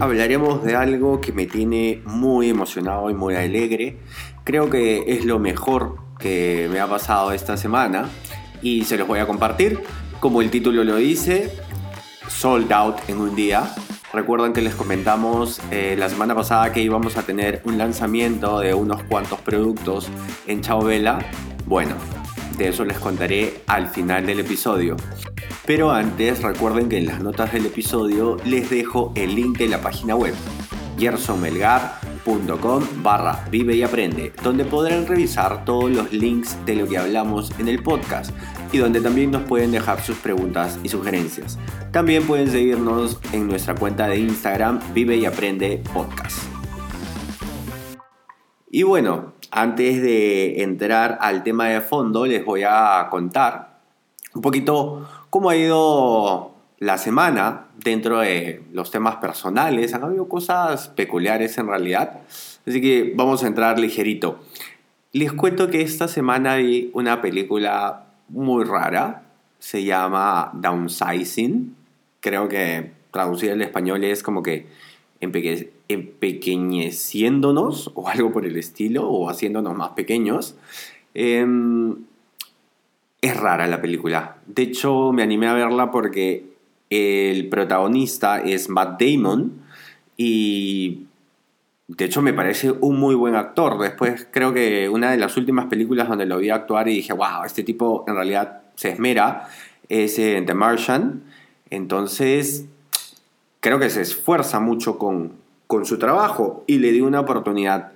Hablaremos de algo que me tiene muy emocionado y muy alegre. Creo que es lo mejor que me ha pasado esta semana y se los voy a compartir. Como el título lo dice, sold out en un día. Recuerdan que les comentamos eh, la semana pasada que íbamos a tener un lanzamiento de unos cuantos productos en Chao Vela. Bueno, eso les contaré al final del episodio. Pero antes recuerden que en las notas del episodio les dejo el link de la página web gersonmelgar.com barra vive y aprende, donde podrán revisar todos los links de lo que hablamos en el podcast y donde también nos pueden dejar sus preguntas y sugerencias. También pueden seguirnos en nuestra cuenta de Instagram Vive y Aprende Podcast. Y bueno, antes de entrar al tema de fondo, les voy a contar un poquito cómo ha ido la semana dentro de los temas personales. Han habido cosas peculiares en realidad, así que vamos a entrar ligerito. Les cuento que esta semana vi una película muy rara, se llama Downsizing. Creo que traducida al español es como que empequeñeciéndonos o algo por el estilo, o haciéndonos más pequeños. Em, es rara la película. De hecho, me animé a verla porque el protagonista es Matt Damon y de hecho me parece un muy buen actor. Después creo que una de las últimas películas donde lo vi actuar y dije, wow, este tipo en realidad se esmera es The Martian. Entonces creo que se esfuerza mucho con, con su trabajo y le di una oportunidad.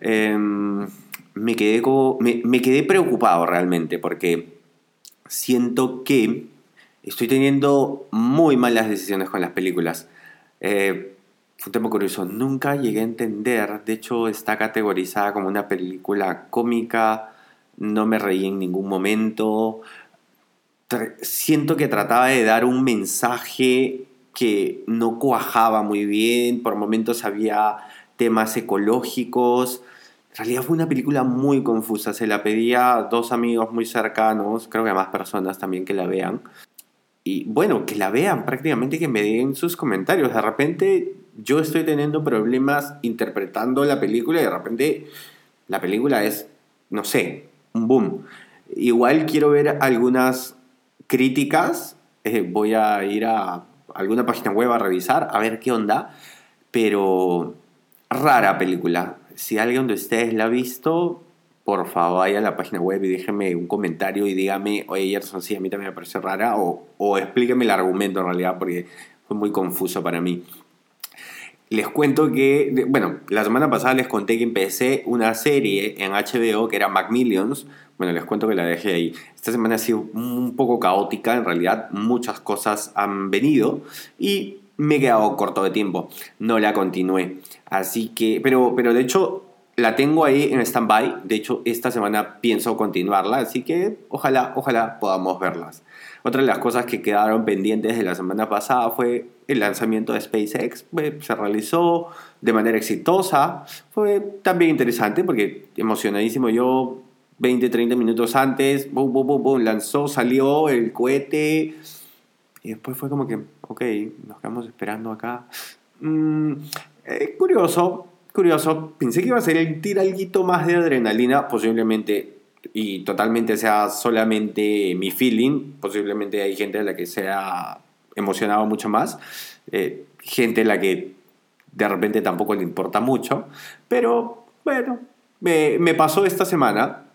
Em, me, quedé me, quedé preocupado realmente porque siento que estoy teniendo muy malas decisiones con las películas. Eh, fue un tema curioso. Nunca llegué a entender. De hecho, está categorizada como una película cómica. No me reí en ningún momento. Siento que trataba de dar un mensaje que no cuajaba muy bien, por momentos había temas ecológicos. En realidad fue una película muy confusa, se la pedía a dos amigos muy cercanos, creo que a más personas también que la vean. Y bueno, que la vean prácticamente, que me den sus comentarios. De repente yo estoy teniendo problemas interpretando la película y de repente la película es, no sé, un boom. Igual quiero ver algunas críticas, eh, voy a ir a alguna página web a revisar, a ver qué onda. Pero rara película. Si alguien de ustedes la ha visto, por favor vaya a la página web y déjeme un comentario y dígame, oye Gerson, sí, a mí también me parece rara, o, o explíqueme el argumento en realidad, porque fue muy confuso para mí. Les cuento que, bueno, la semana pasada les conté que empecé una serie en HBO que era Macmillions. Bueno, les cuento que la dejé ahí. Esta semana ha sido un poco caótica, en realidad muchas cosas han venido y me he quedado corto de tiempo. No la continué. Así que, pero, pero de hecho la tengo ahí en stand-by. De hecho, esta semana pienso continuarla, así que ojalá, ojalá podamos verlas. Otra de las cosas que quedaron pendientes de la semana pasada fue el lanzamiento de SpaceX. Se realizó de manera exitosa. Fue también interesante porque emocionadísimo yo 20, 30 minutos antes, boom, lanzó, salió el cohete. Y después fue como que, ok, nos quedamos esperando acá. Mm, eh, curioso, curioso. Pensé que iba a ser el tiralguito más de adrenalina, posiblemente y totalmente sea solamente mi feeling, posiblemente hay gente a la que sea emocionado mucho más, eh, gente a la que de repente tampoco le importa mucho, pero bueno, me, me pasó esta semana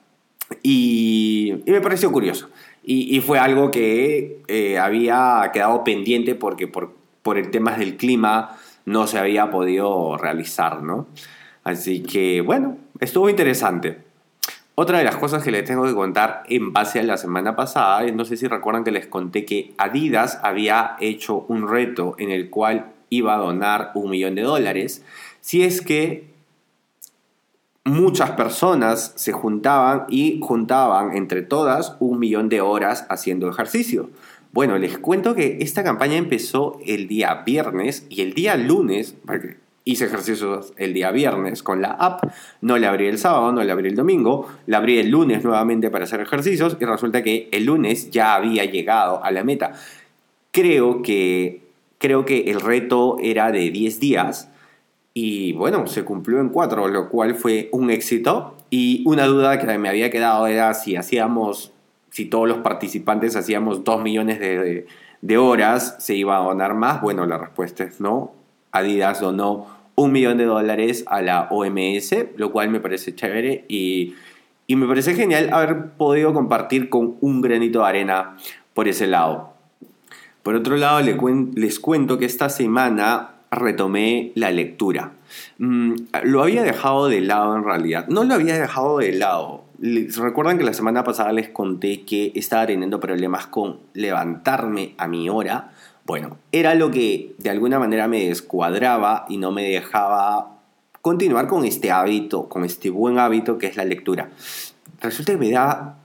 y, me pareció curioso. Y, y fue algo que eh, había quedado pendiente porque por, por el tema del clima no se había podido realizar, ¿no? Así que bueno, estuvo interesante. Otra de las cosas que les tengo que contar en base a la semana pasada, no sé si recuerdan que les conté que Adidas había hecho un reto en el cual iba a donar un millón de dólares. Si es que muchas personas se juntaban y juntaban entre todas un millón de horas haciendo ejercicio. Bueno, les cuento que esta campaña empezó el día viernes y el día lunes, porque hice ejercicios el día viernes con la app, no la abrí el sábado, no la abrí el domingo, la abrí el lunes nuevamente para hacer ejercicios y resulta que el lunes ya había llegado a la meta. Creo que, creo que el reto era de 10 días y bueno, se cumplió en cuatro, lo cual fue un éxito. Y una duda que me había quedado era si hacíamos, si todos los participantes hacíamos dos millones de, de horas, ¿se iba a donar más? Bueno, la respuesta es no. Adidas donó un millón de dólares a la OMS, lo cual me parece chévere y, y me parece genial haber podido compartir con un granito de arena por ese lado. Por otro lado, les cuento que esta semana retomé la lectura. Mm, lo había dejado de lado en realidad. No lo había dejado de lado. Recuerdan que la semana pasada les conté que estaba teniendo problemas con levantarme a mi hora. Bueno, era lo que de alguna manera me descuadraba y no me dejaba continuar con este hábito, con este buen hábito que es la lectura. Resulta que me da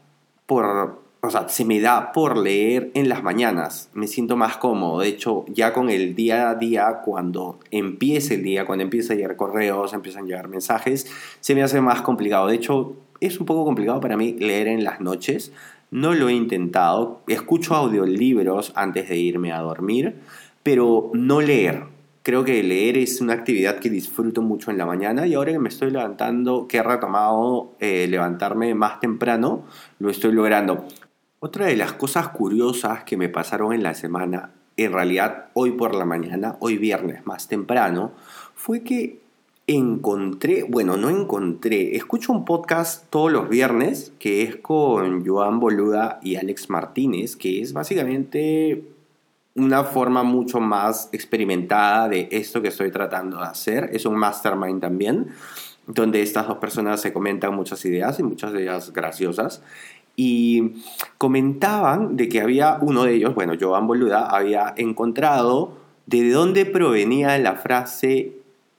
por o sea, se me da por leer en las mañanas, me siento más cómodo. De hecho, ya con el día a día, cuando empiece el día, cuando empieza a llegar correos, empiezan a llegar mensajes, se me hace más complicado. De hecho, es un poco complicado para mí leer en las noches. No lo he intentado. Escucho audiolibros antes de irme a dormir, pero no leer. Creo que leer es una actividad que disfruto mucho en la mañana y ahora que me estoy levantando, que he retomado eh, levantarme más temprano, lo estoy logrando. Otra de las cosas curiosas que me pasaron en la semana, en realidad hoy por la mañana, hoy viernes más temprano, fue que encontré, bueno, no encontré, escucho un podcast todos los viernes que es con Joan Boluda y Alex Martínez, que es básicamente una forma mucho más experimentada de esto que estoy tratando de hacer. Es un mastermind también, donde estas dos personas se comentan muchas ideas y muchas de ellas graciosas y comentaban de que había uno de ellos, bueno, Joan Boluda, había encontrado de dónde provenía la frase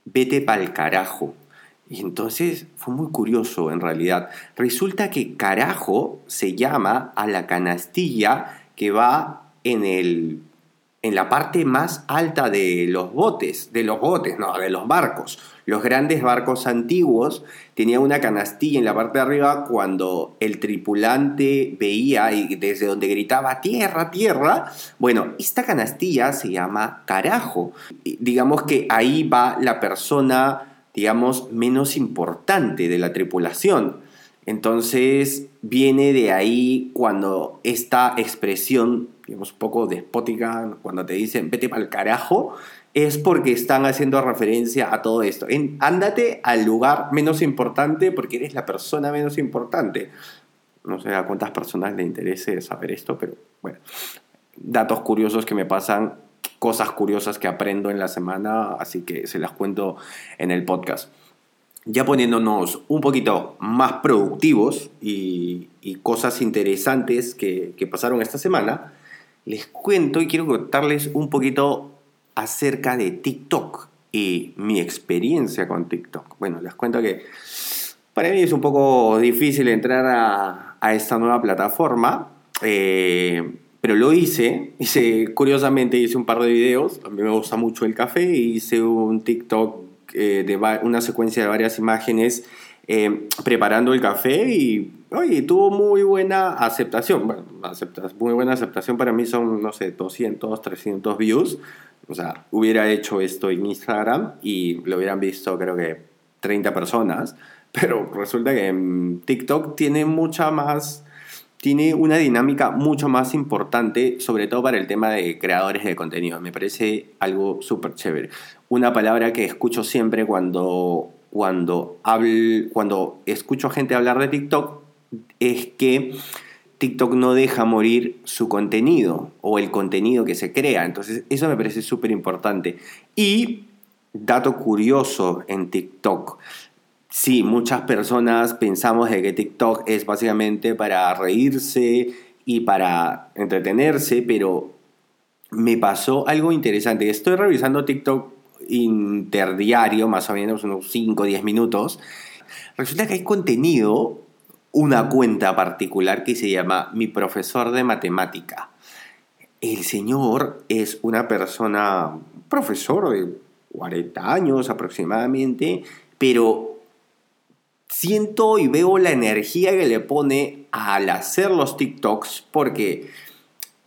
vete pa'l carajo. Y entonces fue muy curioso en realidad. Resulta que carajo se llama a la canastilla que va en el en la parte más alta de los botes, de los botes, no, de los barcos. Los grandes barcos antiguos tenían una canastilla en la parte de arriba cuando el tripulante veía y desde donde gritaba tierra, tierra. Bueno, esta canastilla se llama carajo. Digamos que ahí va la persona, digamos, menos importante de la tripulación. Entonces viene de ahí cuando esta expresión digamos, un poco despótica cuando te dicen vete para el carajo, es porque están haciendo referencia a todo esto. En, ándate al lugar menos importante porque eres la persona menos importante. No sé a cuántas personas le interese saber esto, pero bueno, datos curiosos que me pasan, cosas curiosas que aprendo en la semana, así que se las cuento en el podcast. Ya poniéndonos un poquito más productivos y, cosas interesantes que, que pasaron esta semana, les cuento y quiero contarles un poquito acerca de TikTok y mi experiencia con TikTok. Bueno, les cuento que para mí es un poco difícil entrar a, esta nueva plataforma, eh, pero lo hice. Hice, curiosamente, hice un par de videos. A mí me gusta mucho el café hice un TikTok eh, de una secuencia de varias imágenes eh, preparando el café y oye, tuvo muy buena aceptación. Bueno, muy buena aceptación para mí son, no sé, 200, 300 views. O sea, hubiera hecho esto en Instagram y lo hubieran visto creo que 30 personas. Pero resulta que en TikTok tiene mucha más tiene una dinámica mucho más importante, sobre todo para el tema de creadores de contenido. Me parece algo súper chévere. Una palabra que escucho siempre cuando cuando, cuando escucho gente hablar de TikTok es que TikTok no deja morir su contenido o el contenido que se crea. Entonces, eso me parece súper importante. Y, dato curioso en TikTok, sí, muchas personas pensamos de que TikTok es básicamente para reírse y para entretenerse, pero me pasó algo interesante. Estoy revisando TikTok interdiario, más o menos unos 5 o 10 minutos. Resulta que hay contenido, una cuenta particular que se llama Mi profesor de matemática. El señor es una persona, profesor de 40 años aproximadamente, pero siento y veo la energía que le pone al hacer los TikToks porque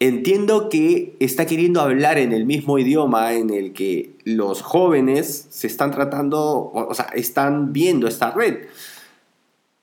entiendo que está queriendo hablar en el mismo idioma en el que los jóvenes se están tratando, o, sea, están viendo esta red.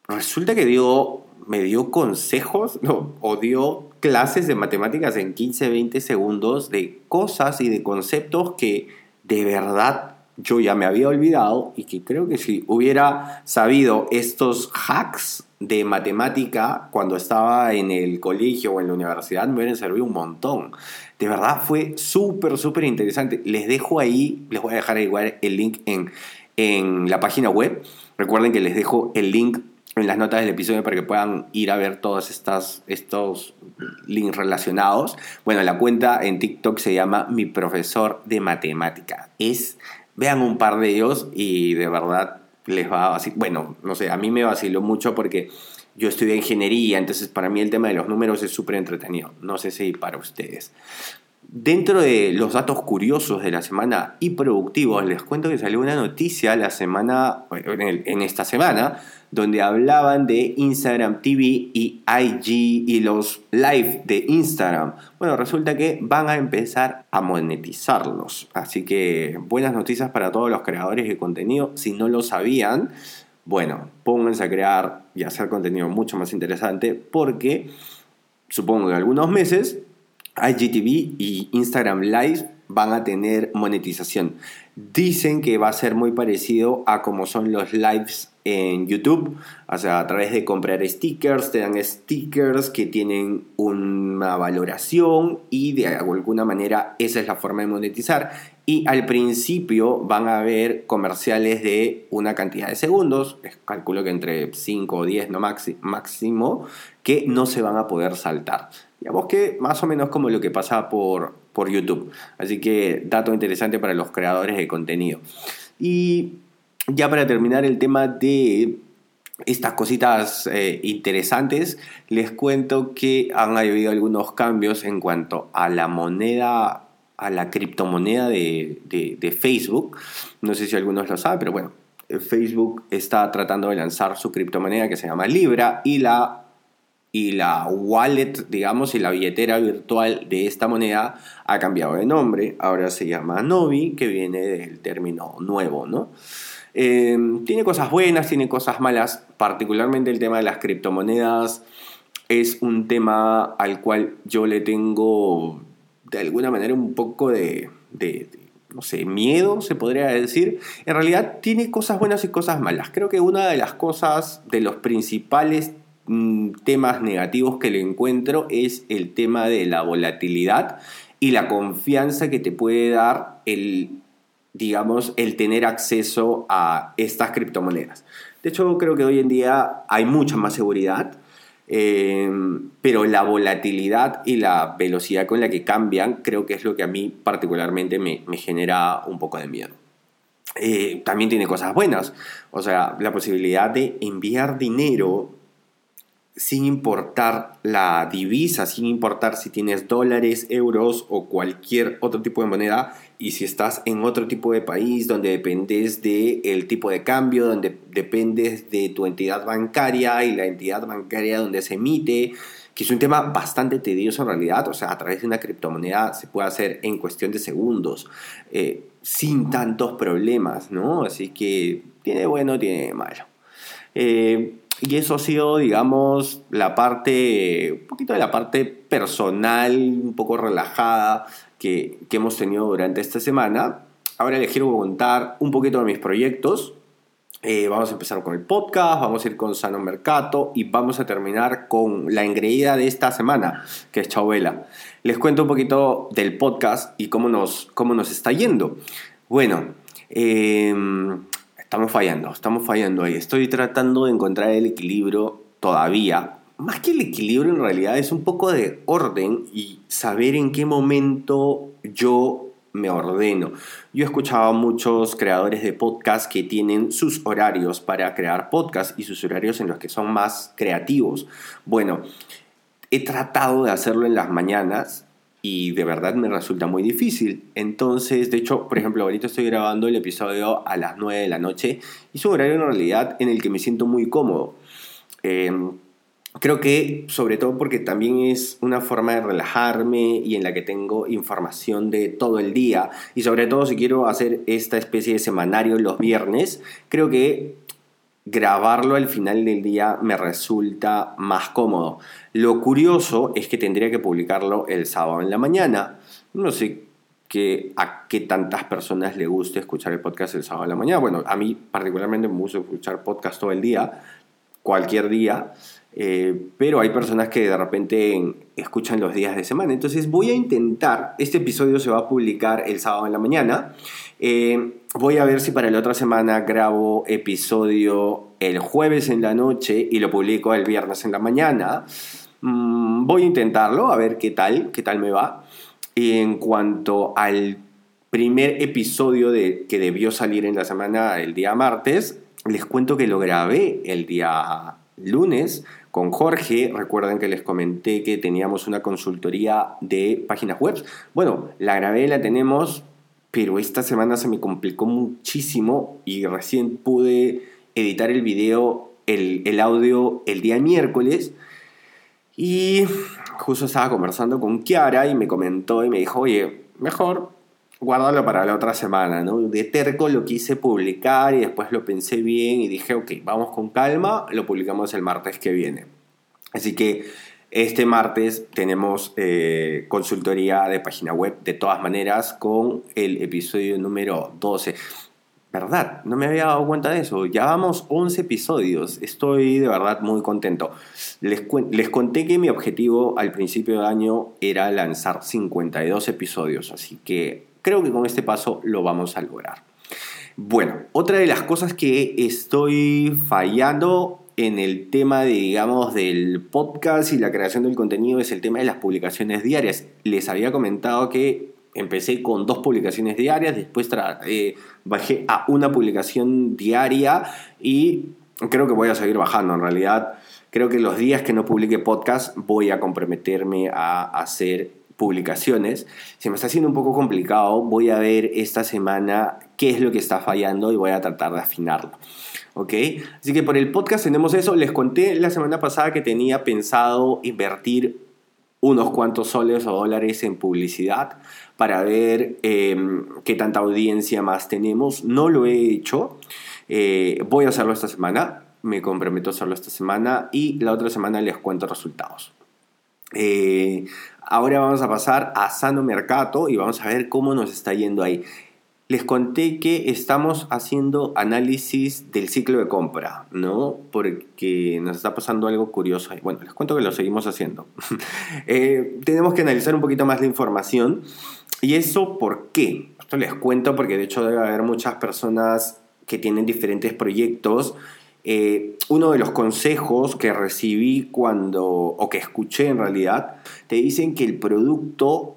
Resulta que dio, me dio consejos no, o dio clases de matemáticas en 15, 20 segundos de cosas y de conceptos que de verdad yo ya me había olvidado y que creo que si hubiera sabido estos hacks de matemática cuando estaba en el colegio o en la universidad me hubieran servido un montón. De verdad fue súper, súper interesante. Les dejo ahí, les voy a dejar igual el link en, en la página web. Recuerden que les dejo el link en las notas del episodio para que puedan ir a ver todos estas, estos links relacionados. Bueno, la cuenta en TikTok se llama Mi Profesor de Matemática. Es, vean un par de ellos y de verdad les va a vacilar. Bueno, no sé, a mí me vaciló mucho porque yo estudié ingeniería, entonces para mí el tema de los números es súper entretenido. No sé si para ustedes. Dentro de los datos curiosos de la semana y productivos, les cuento que salió una noticia la semana, en esta semana, donde hablaban de Instagram TV y IG y los live de Instagram. Bueno, resulta que van a empezar a monetizarlos. Así que buenas noticias para todos los creadores de contenido. Si no lo sabían, bueno, pónganse a crear y hacer contenido mucho más interesante porque supongo que algunos meses IGTV y Instagram Live van a tener monetización. Dicen que va a ser muy parecido a como son los lives en YouTube, o sea, a través de comprar stickers, te dan stickers que tienen una valoración y de alguna manera esa es la forma de monetizar. Y al principio van a haber comerciales de una cantidad de segundos, calculo que entre 5 o 10 no máximo, que no se van a poder saltar. Digamos que más o menos como lo que pasa por, por YouTube. Así que dato interesante para los creadores de contenido. Y ya para terminar el tema de estas cositas eh, interesantes, les cuento que han habido algunos cambios en cuanto a la moneda, a la criptomoneda de, de Facebook. No sé si algunos lo saben, pero bueno, Facebook está tratando de lanzar su criptomoneda que se llama Libra y la y la wallet, digamos, y la billetera virtual de esta moneda ha cambiado de nombre. Ahora se llama Novi, que viene del término nuevo, ¿no? Em, tiene cosas buenas, tiene cosas malas, particularmente el tema de las criptomonedas es un tema al cual yo le tengo de alguna manera un poco de, de no sé, miedo, se podría decir. En realidad tiene cosas buenas y cosas malas. Creo que una de las cosas, de los principales Mm, temas negativos que le encuentro es el tema de la volatilidad y la confianza que te puede dar el, digamos, el tener acceso a estas criptomonedas. De hecho, creo que hoy en día hay mucha más seguridad, eh, pero la volatilidad y la velocidad con la que cambian creo que es lo que a mí particularmente me, genera un poco de miedo. Eh, también tiene cosas buenas, o sea, la posibilidad de enviar dinero sin importar la divisa, sin importar si tienes dólares, euros o cualquier otro tipo de moneda, y si estás en otro tipo de país donde dependes del tipo de cambio, donde dependes de tu entidad bancaria y la entidad bancaria donde se emite, que es un tema bastante tedioso en realidad, o sea, a través de una criptomoneda se puede hacer en cuestión de segundos, eh, sin tantos problemas, ¿no? Así que tiene bueno, tiene malo. Eh, y eso ha sido, digamos, la parte, un poquito de la parte personal, un poco relajada que, hemos tenido durante esta semana. Ahora les quiero contar un poquito de mis proyectos. Eh, vamos a empezar con el podcast, vamos a ir con Sano Mercato y vamos a terminar con la engreída de esta semana, que es Chabela. Les cuento un poquito del podcast y cómo nos, cómo nos está yendo. Bueno, eh, estamos fallando, estamos fallando ahí. Estoy tratando de encontrar el equilibrio todavía. Más que el equilibrio en realidad es un poco de orden y saber en qué momento yo me ordeno. Yo he escuchado a muchos creadores de podcast que tienen sus horarios para crear podcast y sus horarios en los que son más creativos. Bueno, he tratado de hacerlo en las mañanas y de verdad me resulta muy difícil. Entonces, de hecho, por ejemplo, ahorita estoy grabando el episodio a las 9 de la noche y es un horario en realidad en el que me siento muy cómodo. Em, creo que sobre todo porque también es una forma de relajarme y en la que tengo información de todo el día y sobre todo si quiero hacer esta especie de semanario los viernes, creo que grabarlo al final del día me resulta más cómodo. Lo curioso es que tendría que publicarlo el sábado en la mañana. No sé que a qué tantas personas le guste escuchar el podcast el sábado en la mañana. Bueno, a mí particularmente me gusta escuchar podcast todo el día, cualquier día. Eh, pero hay personas que de repente escuchan los días de semana. Entonces voy a intentar, este episodio se va a publicar el sábado en la mañana. Eh, voy a ver si para la otra semana grabo episodio el jueves en la noche y lo publico el viernes en la mañana. Mm, voy a intentarlo, a ver qué tal, qué tal me va. Y en cuanto al primer episodio de, que debió salir en la semana el día martes, les cuento que lo grabé el día lunes con Jorge. Recuerden que les comenté que teníamos una consultoría de páginas web. Bueno, la grabé, la tenemos, pero esta semana se me complicó muchísimo y recién pude editar el video, el, el audio el día miércoles. Y justo estaba conversando con Kiara y me comentó y me dijo, oye, mejor guárdalo para la otra semana, ¿no? De terco lo quise publicar y después lo pensé bien y dije, ok, vamos con calma, lo publicamos el martes que viene. Así que este martes tenemos eh, consultoría de página web de todas maneras con el episodio número 12. ¿Verdad? No me había dado cuenta de eso. Ya vamos 11 episodios. Estoy de verdad muy contento. Les, les conté que mi objetivo al principio de año era lanzar 52 episodios. Así que creo que con este paso lo vamos a lograr. Bueno, otra de las cosas que estoy fallando en el tema, digamos, del podcast y la creación del contenido es el tema de las publicaciones diarias. Les había comentado que empecé con dos publicaciones diarias, después eh, bajé a una publicación diaria y creo que voy a seguir bajando. En realidad, creo que los días que no publique podcast voy a comprometerme a hacer publicaciones. Se me está haciendo un poco complicado. Voy a ver esta semana qué es lo que está fallando y voy a tratar de afinarlo. ¿Ok? Así que por el podcast tenemos eso. Les conté la semana pasada que tenía pensado invertir unos cuantos soles o dólares en publicidad para ver em, qué tanta audiencia más tenemos. No lo he hecho. Eh, voy a hacerlo esta semana. Me comprometo a hacerlo esta semana y la otra semana les cuento resultados. Eh, ahora vamos a pasar a Sano Mercato y vamos a ver cómo nos está yendo ahí. Les conté que estamos haciendo análisis del ciclo de compra, ¿no? Porque nos está pasando algo curioso. Bueno, les cuento que lo seguimos haciendo. Eh, tenemos que analizar un poquito más la información. ¿Y eso por qué? Esto les cuento porque de hecho debe haber muchas personas que tienen diferentes proyectos eh, uno de los consejos que recibí cuando, o que escuché en realidad, te dicen que el producto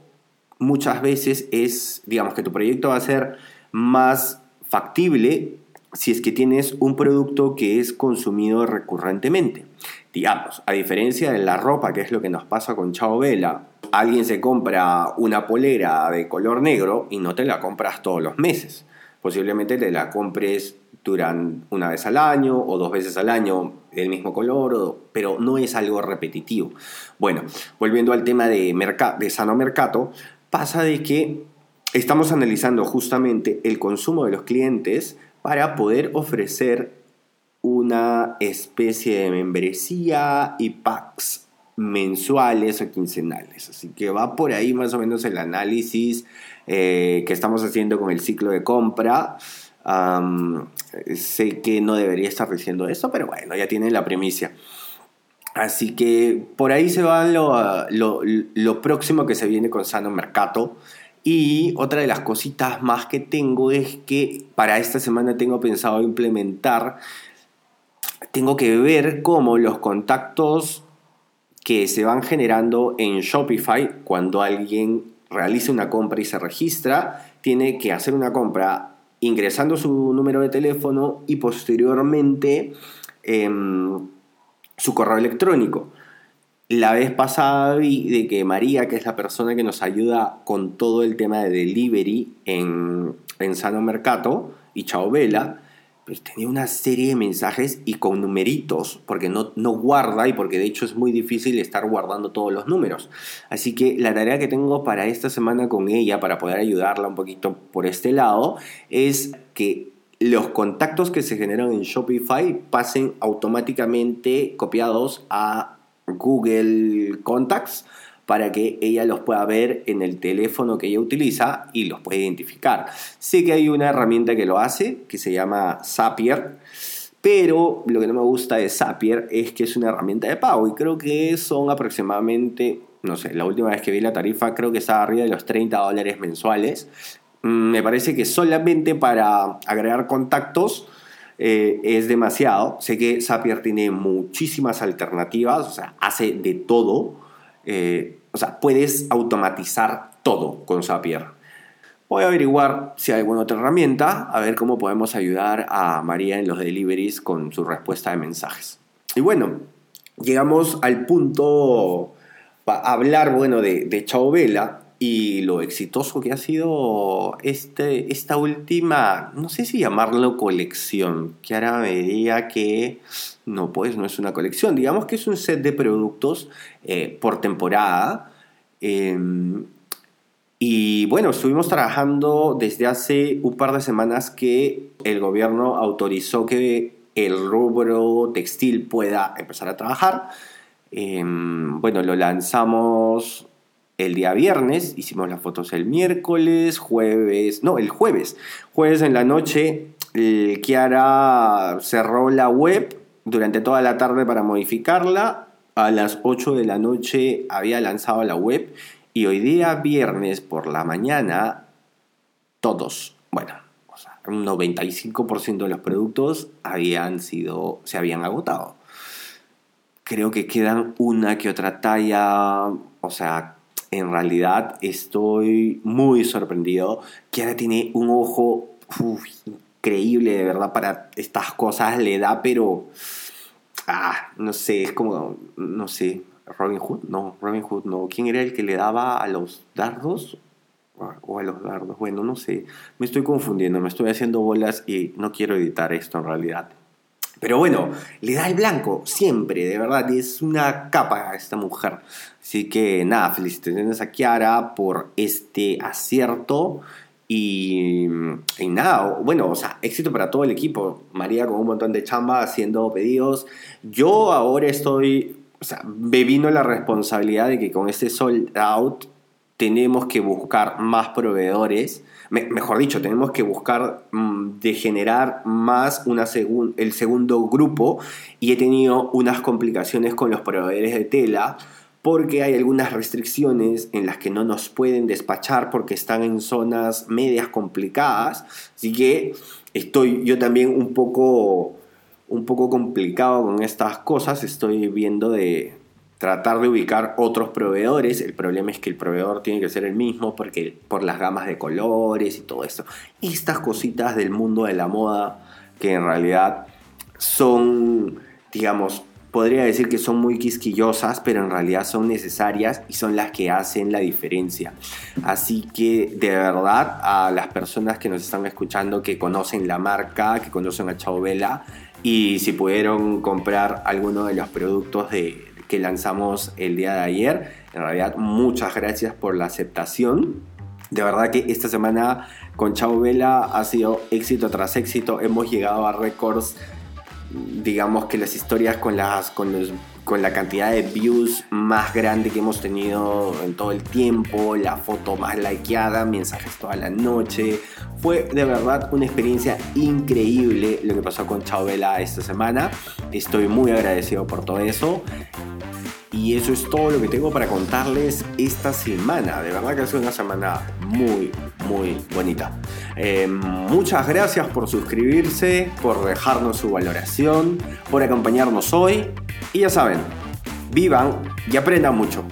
muchas veces es, digamos que tu proyecto va a ser más factible si es que tienes un producto que es consumido recurrentemente. Digamos, a diferencia de la ropa, que es lo que nos pasa con Chao Vela, alguien se compra una polera de color negro y no te la compras todos los meses. Posiblemente te la compres duran una vez al año o dos veces al año el mismo color, pero no es algo repetitivo. Bueno, volviendo al tema de, de sano mercado, pasa de que estamos analizando justamente el consumo de los clientes para poder ofrecer una especie de membresía y packs mensuales o quincenales. Así que va por ahí más o menos el análisis eh, que estamos haciendo con el ciclo de compra sé que no debería estar diciendo esto, pero bueno, ya tienen la primicia. Así que por ahí se va lo, lo, próximo que se viene con Sano Mercato. Y otra de las cositas más que tengo es que para esta semana tengo pensado implementar, tengo que ver cómo los contactos que se van generando en Shopify cuando alguien realiza una compra y se registra, tiene que hacer una compra ingresando su número de teléfono y posteriormente em, su correo electrónico. La vez pasada vi de que María, que es la persona que nos ayuda con todo el tema de delivery en, en Sano Mercato y Chao Vela, pues tenía una serie de mensajes y con numeritos, porque no, no guarda y porque de hecho es muy difícil estar guardando todos los números. Así que la tarea que tengo para esta semana con ella, para poder ayudarla un poquito por este lado, es que los contactos que se generan en Shopify pasen automáticamente copiados a Google Contacts para que ella los pueda ver en el teléfono que ella utiliza y los puede identificar. Sé que hay una herramienta que lo hace, que se llama Zapier, pero lo que no me gusta de Zapier es que es una herramienta de pago y creo que son aproximadamente, no sé, la última vez que vi la tarifa creo que estaba arriba de los 30 dólares mensuales. Mm, me parece que solamente para agregar contactos eh, es demasiado. Sé que Zapier tiene muchísimas alternativas, o sea, hace de todo. Eh, o sea, puedes automatizar todo con Zapier. Voy a averiguar si hay alguna otra herramienta, a ver cómo podemos ayudar a María en los deliveries con su respuesta de mensajes. Y bueno, llegamos al punto para hablar, bueno, de, de Chao Vela, y lo exitoso que ha sido este, esta última, no sé si llamarlo colección, que ahora me diría que no, pues no es una colección, digamos que es un set de productos eh, por temporada. Em, y bueno, estuvimos trabajando desde hace un par de semanas que el gobierno autorizó que el rubro textil pueda empezar a trabajar. Em, bueno, lo lanzamos el día viernes, hicimos las fotos el miércoles, jueves, no, el jueves. Jueves en la noche, Kiara cerró la web durante toda la tarde para modificarla. A las 8 de la noche había lanzado la web y hoy día viernes por la mañana, todos, bueno, un 95% de los productos habían sido, se habían agotado. Creo que quedan una que otra talla, o sea, en realidad estoy muy sorprendido. Kiara tiene un ojo increíble, de verdad, para estas cosas. Le da, pero. Ah, no sé, es como. No sé. Robin Hood, no, Robin Hood, no. ¿Quién era el que le daba a los dardos? O a los dardos, bueno, no sé. Me estoy confundiendo, me estoy haciendo bolas y no quiero editar esto en realidad. Pero bueno, le da el blanco, siempre, de verdad, es una capa esta mujer. Así que nada, felicitaciones a Kiara por este acierto. Y, y, nada, bueno, o sea, éxito para todo el equipo. María con un montón de chamba haciendo pedidos. Yo ahora estoy, o sea, bebiendo la responsabilidad de que con este sold out tenemos que buscar más proveedores mejor dicho, tenemos que buscar mm, de generar más una el segundo grupo y he tenido unas complicaciones con los proveedores de tela porque hay algunas restricciones en las que no nos pueden despachar porque están en zonas medias complicadas. Así que estoy yo también un poco, un poco complicado con estas cosas. Estoy viendo de, tratar de ubicar otros proveedores. El problema es que el proveedor tiene que ser el mismo porque por las gamas de colores y todo eso. Estas cositas del mundo de la moda que en realidad son, digamos, podría decir que son muy quisquillosas, pero en realidad son necesarias y son las que hacen la diferencia. Así que de verdad a las personas que nos están escuchando, que conocen la marca, que conocen a Chao Vela y si pudieron comprar alguno de los productos de, que lanzamos el día de ayer. En realidad, muchas gracias por la aceptación. De verdad que esta semana con Chao Vela ha sido éxito tras éxito. Hemos llegado a récords, digamos que las historias con, las, con, con la cantidad de views más grande que hemos tenido en todo el tiempo, la foto más likeada, mensajes toda la noche. Fue de verdad una experiencia increíble lo que pasó con Chao Vela esta semana. Estoy muy agradecido por todo eso. Y eso es todo lo que tengo para contarles esta semana. De verdad que ha sido una semana muy, muy bonita. Eh, muchas gracias por suscribirse, por dejarnos su valoración, por acompañarnos hoy. Y ya saben, vivan y aprendan mucho.